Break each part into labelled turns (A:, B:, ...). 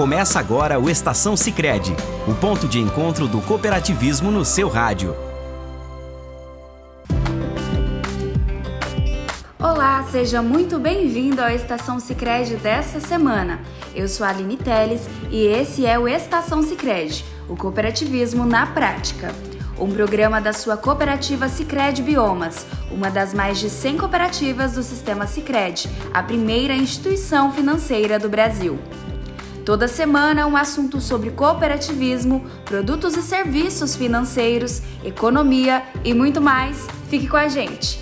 A: Começa agora o Estação Sicredi, o ponto de encontro do cooperativismo no seu rádio.
B: Olá, seja muito bem-vindo à Estação Sicredi desta semana. Eu sou a Aline Teles e esse é o Estação Sicredi, o cooperativismo na prática um programa da sua cooperativa Sicredi Biomas, uma das mais de 100 cooperativas do sistema Sicredi, a primeira instituição financeira do Brasil. Toda semana um assunto sobre cooperativismo, produtos e serviços financeiros, economia e muito mais. Fique com a gente.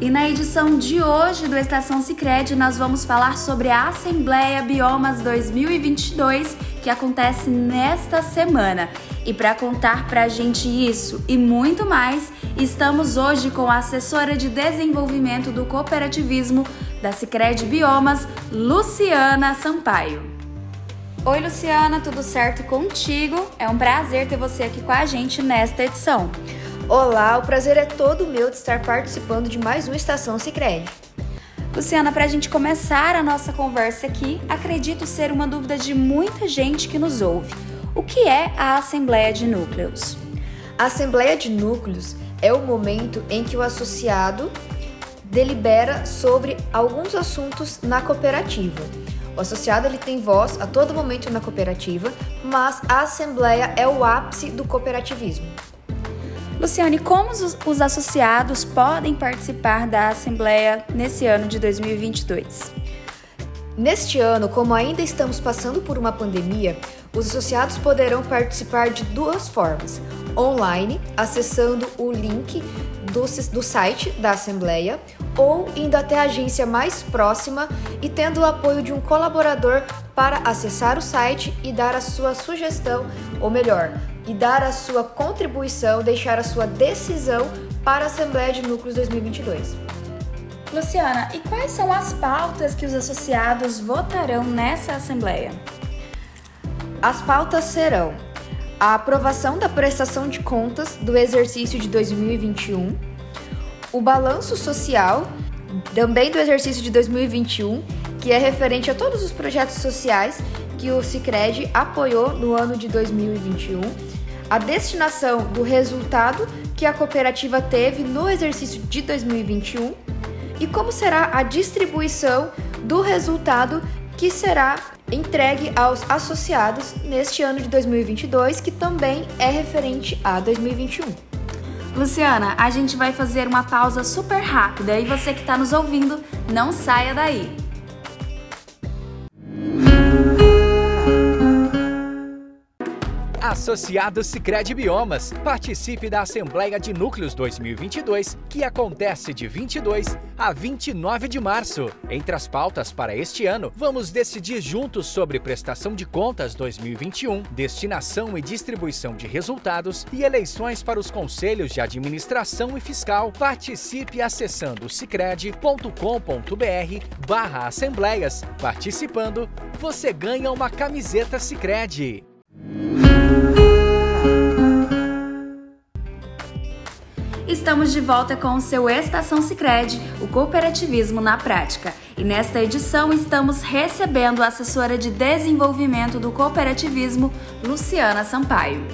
B: E na edição de hoje do Estação Sicredi nós vamos falar sobre a Assembleia Biomas 2022 que acontece nesta semana. E para contar para a gente isso e muito mais, estamos hoje com a assessora de desenvolvimento do cooperativismo da Sicredi Biomas, Luciana Sampaio. Oi, Luciana, tudo certo contigo? É um prazer ter você aqui com a gente nesta edição.
C: Olá, o prazer é todo meu de estar participando de mais uma Estação Sicredi.
B: Luciana, para a gente começar a nossa conversa aqui, acredito ser uma dúvida de muita gente que nos ouve. O que é a Assembleia de Núcleos?
C: A Assembleia de Núcleos é o momento em que o associado delibera sobre alguns assuntos na cooperativa. O associado ele tem voz a todo momento na cooperativa, mas a assembleia é o ápice do cooperativismo.
B: Luciane, como os, os associados podem participar da Assembleia nesse ano de 2022?
C: Neste ano, como ainda estamos passando por uma pandemia, os associados poderão participar de duas formas: online, acessando o link do, do site da Assembleia, ou indo até a agência mais próxima e tendo o apoio de um colaborador para acessar o site e dar a sua sugestão, ou melhor, e dar a sua contribuição, deixar a sua decisão para a Assembleia de Núcleos 2022.
B: Luciana, e quais são as pautas que os associados votarão nessa Assembleia?
C: As pautas serão a aprovação da prestação de contas do exercício de 2021, o balanço social também do exercício de 2021, que é referente a todos os projetos sociais que o Sicredi apoiou no ano de 2021, a destinação do resultado que a cooperativa teve no exercício de 2021 e como será a distribuição do resultado que será entregue aos associados neste ano de 2022, que também é referente a 2021.
B: Luciana, a gente vai fazer uma pausa super rápida e você que está nos ouvindo, não saia daí.
A: Associado Sicredi Biomas. Participe da Assembleia de Núcleos 2022, que acontece de 22 a 29 de março. Entre as pautas para este ano, vamos decidir juntos sobre prestação de contas 2021, destinação e distribuição de resultados e eleições para os conselhos de administração e fiscal. Participe acessando sicredi.com.br/assembleias. Participando, você ganha uma camiseta Sicredi.
B: Estamos de volta com o seu Estação Sicredi, o cooperativismo na prática. E nesta edição estamos recebendo a assessora de desenvolvimento do cooperativismo, Luciana Sampaio.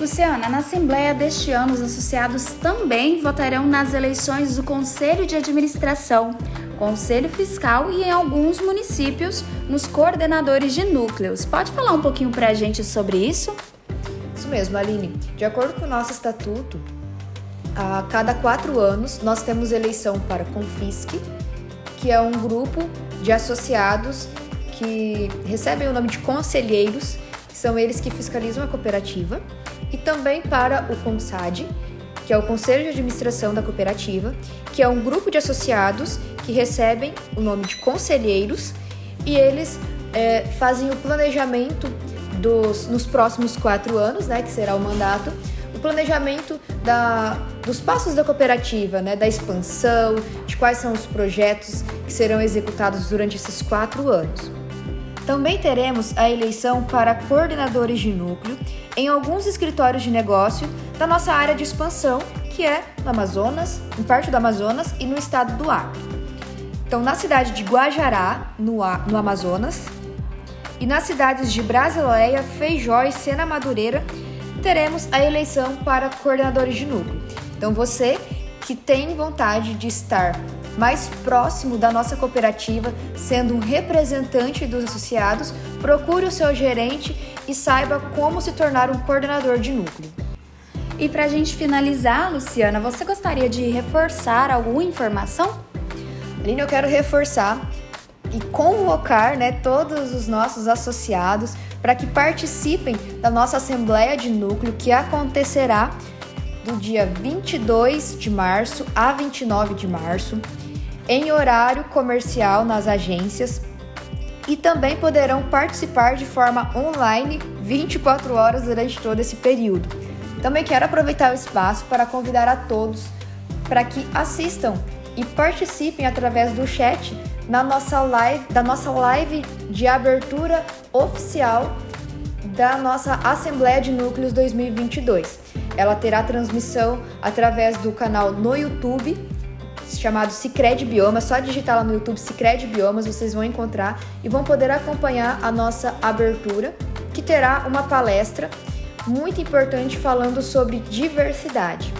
B: Luciana, na Assembleia deste ano, os associados também votarão nas eleições do Conselho de Administração, Conselho Fiscal e, em alguns municípios, nos coordenadores de núcleos. Pode falar um pouquinho para a gente sobre isso?
C: Isso mesmo, Aline. De acordo com o nosso estatuto, a cada quatro anos nós temos eleição para Confisque, que é um grupo de associados que recebem o nome de conselheiros, que são eles que fiscalizam a cooperativa, e também para o CONSAD, que é o Conselho de Administração da Cooperativa, que é um grupo de associados que recebem o nome de conselheiros e eles é, fazem o planejamento dos, nos próximos quatro anos, né, que será o mandato, planejamento da, dos passos da cooperativa, né, da expansão, de quais são os projetos que serão executados durante esses quatro anos. Também teremos a eleição para coordenadores de núcleo em alguns escritórios de negócio da nossa área de expansão, que é no Amazonas, em parte do Amazonas e no estado do Acre. Então, na cidade de Guajará, no, no Amazonas, e nas cidades de Brasileia, Feijó e Sena Madureira, teremos a eleição para coordenadores de núcleo. Então, você que tem vontade de estar mais próximo da nossa cooperativa, sendo um representante dos associados, procure o seu gerente e saiba como se tornar um coordenador de núcleo.
B: E para a gente finalizar, Luciana, você gostaria de reforçar alguma informação?
C: Aline, eu quero reforçar e convocar né, todos os nossos associados para que participem da nossa Assembleia de Núcleo que acontecerá do dia 22 de março a 29 de março, em horário comercial nas agências e também poderão participar de forma online 24 horas durante todo esse período. Também quero aproveitar o espaço para convidar a todos para que assistam e participem através do chat na nossa live, da nossa live de abertura oficial da nossa Assembleia de Núcleos 2022. Ela terá transmissão através do canal no YouTube chamado Cicred Bioma. É só digitar lá no YouTube Cicred Biomas, vocês vão encontrar e vão poder acompanhar a nossa abertura, que terá uma palestra muito importante falando sobre diversidade.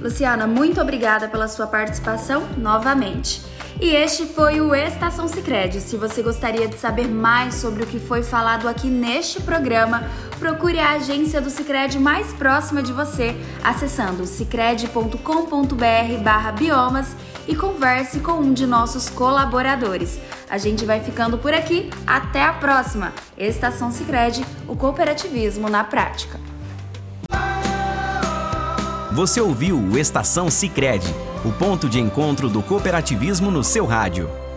B: Luciana, muito obrigada pela sua participação novamente. E este foi o Estação Sicredi. Se você gostaria de saber mais sobre o que foi falado aqui neste programa, procure a agência do Sicredi mais próxima de você, acessando sicredi.com.br/biomas e converse com um de nossos colaboradores. A gente vai ficando por aqui. Até a próxima. Estação Sicredi, o cooperativismo na prática.
D: Você ouviu o Estação Sicredi o ponto de encontro do cooperativismo no seu rádio.